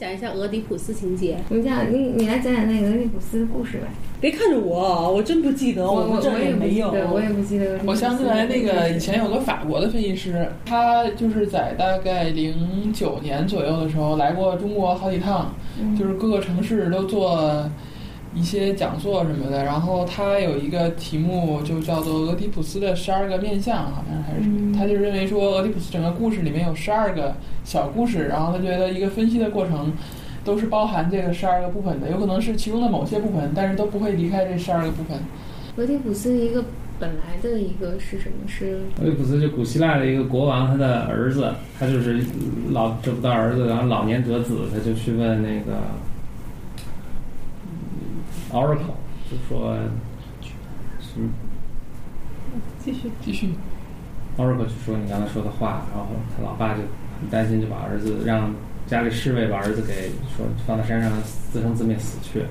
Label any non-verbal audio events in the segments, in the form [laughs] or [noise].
讲一下俄狄浦斯情节。我们讲你你来讲讲那个俄狄浦斯的故事呗。别看着我，我真不记得，我们这儿也没有。对，我也不记得。我想起来，那个以前有个法国的分析师，他就是在大概零九年左右的时候来过中国好几趟，就是各个城市都做一些讲座什么的。然后他有一个题目就叫做《俄狄浦斯的十二个面相》，好像还是什么。他就认为说，俄狄浦斯整个故事里面有十二个小故事，然后他觉得一个分析的过程。都是包含这个十二个部分的，有可能是其中的某些部分，但是都不会离开这十二个部分。俄狄浦斯一个本来的一个是什么？是俄狄浦斯就古希腊的一个国王，他的儿子，他就是老找不到儿子，然后老年得子，他就去问那个 Oracle，就说，是继续继续，Oracle 就说你刚才说的话，然后他老爸就很担心，就把儿子让。家里侍卫把儿子给说放到山上，自生自灭死去，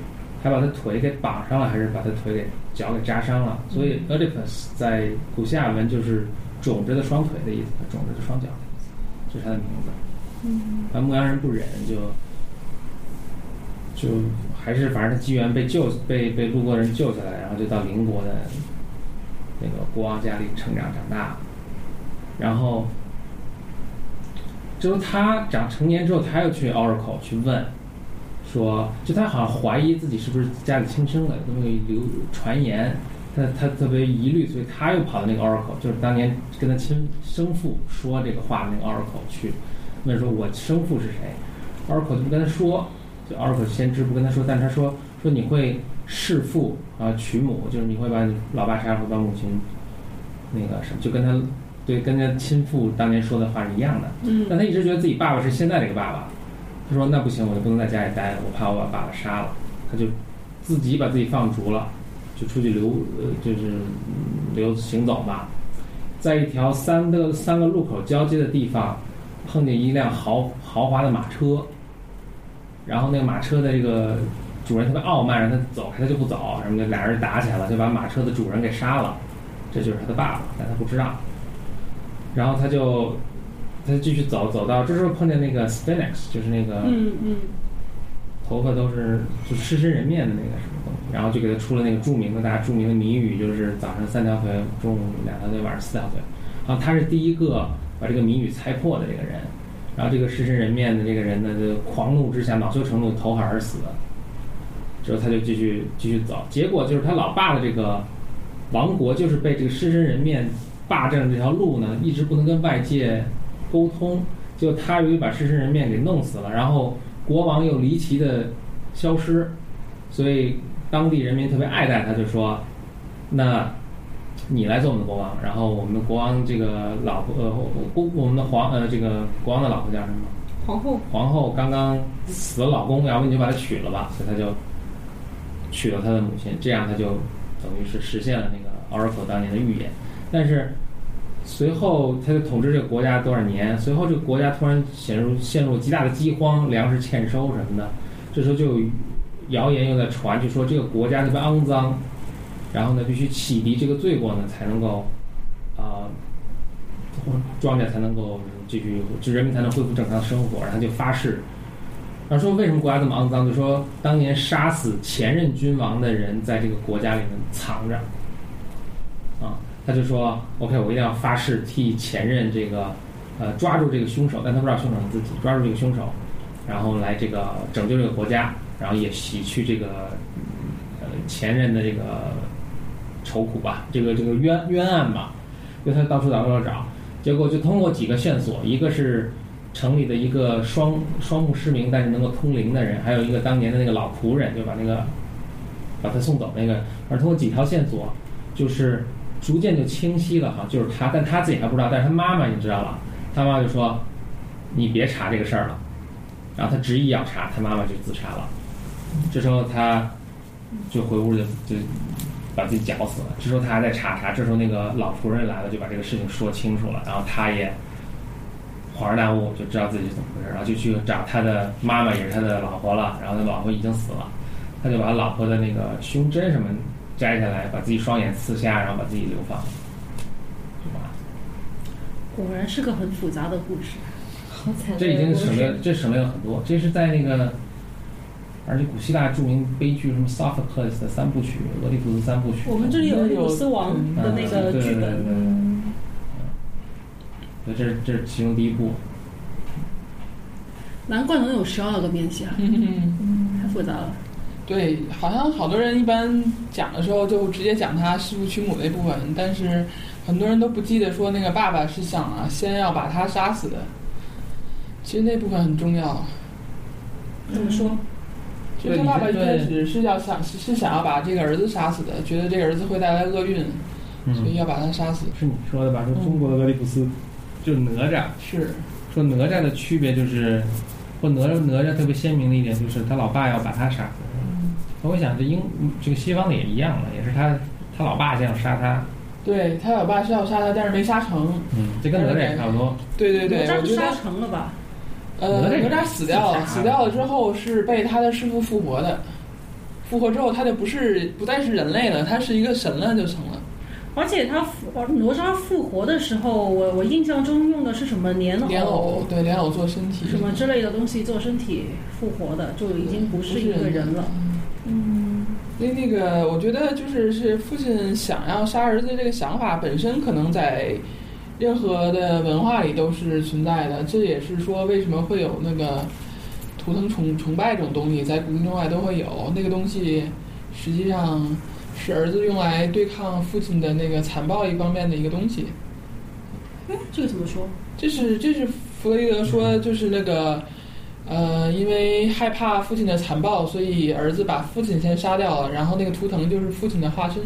还把他腿给绑上了，还是把他腿给脚给扎伤了。所以 Oedipus 在古希腊文就是肿着的双腿的意思，肿着的双脚的意思，这是他的名字。嗯，而牧羊人不忍，就就还是反正他机缘被救，被被路过的人救下来，然后就到邻国的那个国王家里成长长大，然后。就是他长成年之后，他又去 Oracle 去问，说，就他好像怀疑自己是不是家里亲生的，因为流传言，他他特别疑虑，所以他又跑到那个 Oracle，就是当年跟他亲生父说这个话的那个 Oracle 去问说，我生父是谁？Oracle 就跟他说，Oracle 先知不跟他说，但是他说说你会弑父啊娶母，就是你会把你老爸杀了，会把母亲那个什么，就跟他。对，跟他亲父当年说的话是一样的。嗯。但他一直觉得自己爸爸是现在这个爸爸。他说：“那不行，我就不能在家里待了，我怕我把爸爸杀了。”他就自己把自己放逐了，就出去流，呃，就是流行走吧。在一条三个三个路口交接的地方，碰见一辆豪豪华的马车。然后那个马车的这个主人特别傲慢，让他走开，他就不走，什么的，俩人打起来了，就把马车的主人给杀了。这就是他的爸爸，但他不知道。然后他就，他就继续走，走到这时候碰见那个 spinx 就是那个，嗯嗯，头发都是就狮身人面的那个什么东西，然后就给他出了那个著名的大家著名的谜语，就是早上三条腿，中午两条腿，晚上四条腿。然后他是第一个把这个谜语猜破的这个人，然后这个狮身人面的这个人呢，就狂怒之下恼羞成怒，投海而死。之后他就继续继续走，结果就是他老爸的这个王国就是被这个狮身人面。霸占这条路呢，一直不能跟外界沟通，就他由于把狮身人面给弄死了，然后国王又离奇的消失，所以当地人民特别爱戴他，就说：“那你来做我们的国王。”然后我们的国王这个老婆呃，我我们的皇呃这个国王的老婆叫什么？皇后。皇后刚刚死了老公，要不你就把她娶了吧？所以他就娶了他的母亲，这样他就等于是实现了那个 Oracle 当年的预言。但是，随后他就统治这个国家多少年？随后这个国家突然陷入陷入极大的饥荒，粮食欠收什么的。这时候就有谣言又在传，就说这个国家特别肮脏，然后呢必须洗涤这个罪过呢才能够啊庄稼才能够继续，就人民才能恢复正常生活。然后就发誓，然后说为什么国家这么肮脏？就说当年杀死前任君王的人在这个国家里面藏着啊。他就说：“OK，我一定要发誓替前任这个，呃，抓住这个凶手，但他不知道凶手是自己，抓住这个凶手，然后来这个拯救这个国家，然后也洗去这个，呃，前任的这个愁苦吧，这个这个冤冤案吧。因为他到处找找找，结果就通过几个线索，一个是城里的一个双双目失明但是能够通灵的人，还有一个当年的那个老仆人，就把那个把他送走那个，而通过几条线索，就是。”逐渐就清晰了哈，就是他，但他自己还不知道，但是他妈妈你知道了。他妈妈就说：“你别查这个事儿了。”然后他执意要查，他妈妈就自杀了。这时候他就回屋就就把自己绞死了。这时候他还在查查，这时候那个老仆人来了，就把这个事情说清楚了。然后他也恍然大悟，就知道自己是怎么回事，然后就去找他的妈妈，也是他的老婆了。然后他老婆已经死了，他就把老婆的那个胸针什么。摘下来，把自己双眼刺瞎，然后把自己流放，是吧？果然是个很复杂的故事。好惨这已经省略，这省略了很多。这是在那个，而且古希腊著名悲剧什么《Sophocles》的三部曲，《俄狄浦斯三部曲》。我们这里有俄狄浦斯王的那个剧嗯对对对对本，对，这是这是其中第一部。难怪能有十二个面相，嗯，太复杂了。对，好像好多人一般讲的时候就直接讲他弑父娶母那部分，但是很多人都不记得说那个爸爸是想啊先要把他杀死的。其实那部分很重要，怎么说？就是他爸爸一开始是要想是是想要把这个儿子杀死的，觉得这个儿子会带来厄运，所以嗯，要把他杀死。是你说的吧？说中国的俄狄浦斯就是哪吒，是，说哪吒的区别就是，或哪吒哪吒特别鲜明的一点就是他老爸要把他杀死。我想这英这个西方的也一样了，也是他他老爸这样杀他，对他老爸是要杀他，但是没杀成。嗯，这跟哪吒也差不多。对对对，哪吒不杀成了吧？呃，哪吒哪吒死掉了，死掉了之后是被他的师傅复活的。复活之后，他就不是不再是人类了，他是一个神了就成了。而且他复哪吒复活的时候，我我印象中用的是什么莲藕莲藕，对莲藕做身体什么之类的东西做身体复活的，就已经不是一个人了。嗯，所以那个，我觉得就是是父亲想要杀儿子这个想法本身，可能在任何的文化里都是存在的。这也是说为什么会有那个图腾崇崇拜这种东西，在古今中外都会有。那个东西实际上是儿子用来对抗父亲的那个残暴一方面的一个东西。哎，这个怎么说？这是这是弗洛伊德说，就是那个，呃，因为害怕父亲的残暴，所以儿子把父亲先杀掉了，然后那个图腾就是父亲的化身。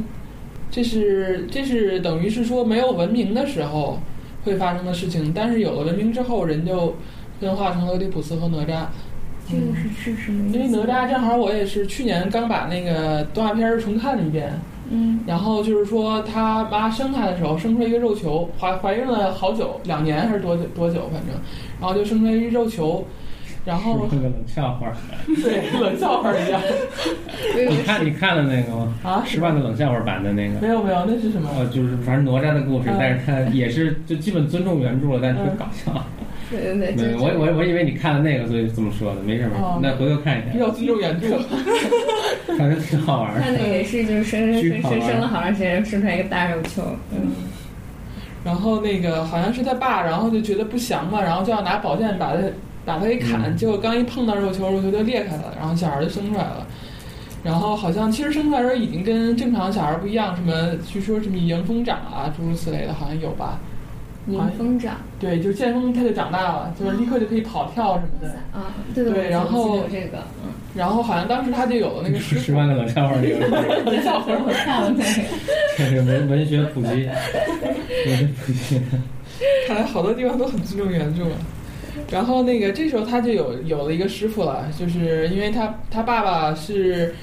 这是这是等于是说没有文明的时候会发生的事情，但是有了文明之后，人就分化成了俄狄浦斯和哪吒。这个是是什么？因为哪吒正好我也是去年刚把那个动画片儿重看了一遍，嗯，然后就是说，他妈生他的时候生出来一个肉球，怀怀孕了好久，两年还是多久多久，反正，然后就生出来一肉球，然后是个冷笑话。[laughs] 对冷笑话一样你看你看了那个吗？啊，十万个冷笑话版的那个。没有没有，那是什么？哦，就是反正哪吒的故事，嗯但是他 [laughs] 也是就基本尊重原著了，但是特别搞笑。对对对，我我我以为你看了那个，所以这么说的，没事没事哦，那回头看一下，比较尊重原著，[laughs] 反正挺好玩他那的。个也是，就是生生生生了好长时间，生出来一个大肉球。嗯，然后那个好像是他爸，然后就觉得不祥嘛，然后就要拿宝剑把他把他一砍，嗯结果刚一碰到肉球，肉球就裂开了，然后小孩就生出来了。然后好像其实生出来的时候已经跟正常小孩不一样，什么据说什么迎风长啊，诸如此类的，好像有吧？迎风长对，就是剑锋他就长大了，就是立刻就可以跑跳什么的。啊，对对然后这个，嗯，然后好像当时他就有了那个十，十万个冷笑话里有这个，冷笑话。我看了那个，这是文文学普及，文学普及。看来好多地方都很尊重原著。然后那个这时候他就有有了一个师傅了，就是因为他他爸爸是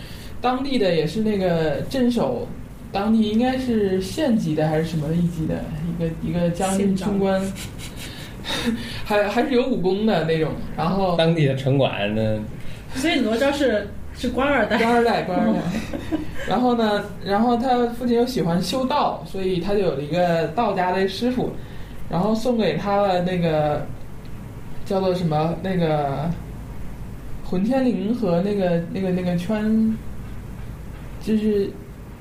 当地的，也是那个镇守，当地应该是县级的还是什么一级的一个一个将军县长军官，[laughs] 还还是有武功的那种。然后当地的城管呢，所以哪吒是是官二代。官二代，官二代。[laughs] 然后呢，然后他父亲又喜欢修道，所以他就有了一个道家的师傅，然后送给他了那个叫做什么那个混天绫和那个那个那个圈，就是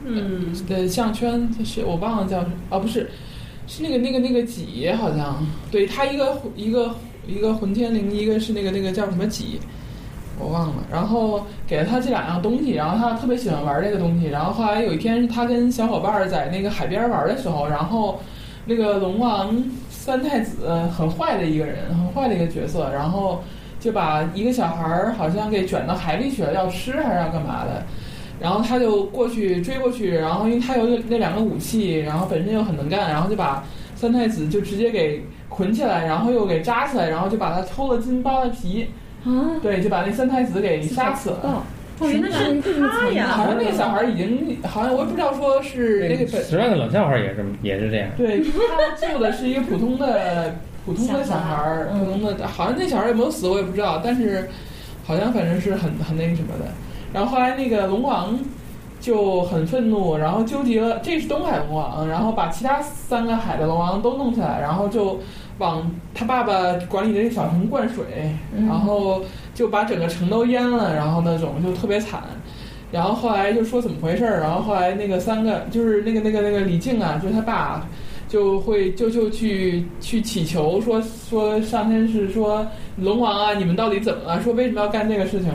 嗯，的项圈，就是我忘了叫什么啊，不是，是那个那个那个戟，好像对他一个一个一个混天绫，一个是那个那个叫什么戟，我忘了。然后给了他这两样东西，然后他特别喜欢玩这个东西。然后后来有一天，他跟小伙伴在那个海边玩的时候，然后那个龙王三太子很坏的一个人，很坏的一个角色，然后就把一个小孩儿好像给卷到海里去了，要吃还是要干嘛的。然后他就过去追过去，然后因为他有那两个武器，然后本身又很能干，然后就把三太子就直接给捆起来，然后又给扎起来，然后就把他抽了筋扒了皮，啊，对，就把那三太子给杀死了。哦，哦，原来是他呀！好像那个小孩已经，好像我也不知道说是那个十万个冷笑话也是也是这样。对，他救的是一个普通的 [laughs] 普通的小孩儿，普通的，好像那小孩有没有死我也不知道，但是好像反正是很很那个什么的。然后后来那个龙王就很愤怒，然后纠集了，这是东海龙王，然后把其他三个海的龙王都弄起来，然后就往他爸爸管理的这小城灌水，嗯然后就把整个城都淹了，然后那种就特别惨。然后后来就说怎么回事儿，然后后来那个三个就是那个那个那个李靖啊，就是他爸，就会就就去去祈求说说上天是说龙王啊，你们到底怎么了？说为什么要干这个事情？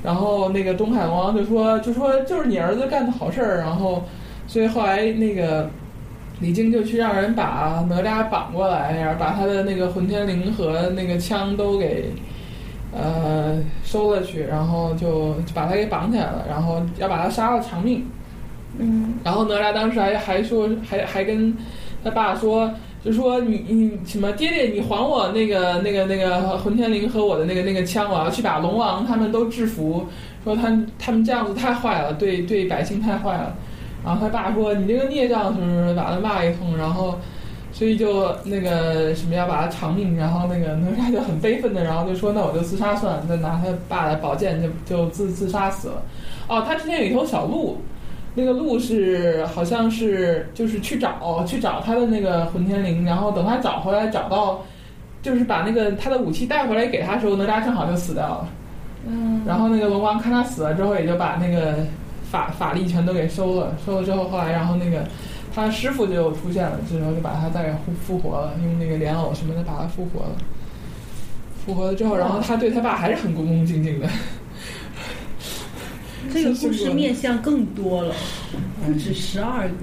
然后那个东海龙王就说就说就是你儿子干的好事儿，然后所以后来那个李靖就去让人把哪吒绑过来，然后把他的那个混天绫和那个枪都给呃收了去，然后就就把他给绑起来了，然后要把他杀了偿命。嗯然后哪吒当时还还说还还跟他爸说，就说你你什么爹爹，你还我那个那个那个混天绫和我的那个那个枪，我要去把龙王他们都制服。说他他们这样子太坏了，对对百姓太坏了。然后他爸说你这个孽障什么什么，把他骂一通，然后所以就那个什么要把他偿命，然后那个哪吒就很悲愤的，然后就说那我就自杀算了，再拿他爸的宝剑就就自自杀死了。哦，他之前有一头小鹿，那个鹿是好像是就是去找去找他的那个混天绫，然后等他找回来找到，就是把那个他的武器带回来给他的时候，哪吒正好就死掉了。嗯，然后那个龙王看他死了之后，也就把那个法法力全都给收了，收了之后，后来然后那个他师傅就出现了，这时候就把他再给复复活了，用那个莲藕什么的把他复活了。复活了之后，然后他对他爸还是很恭恭敬敬的。这个故事 [laughs] 面向更多了，不止十二个。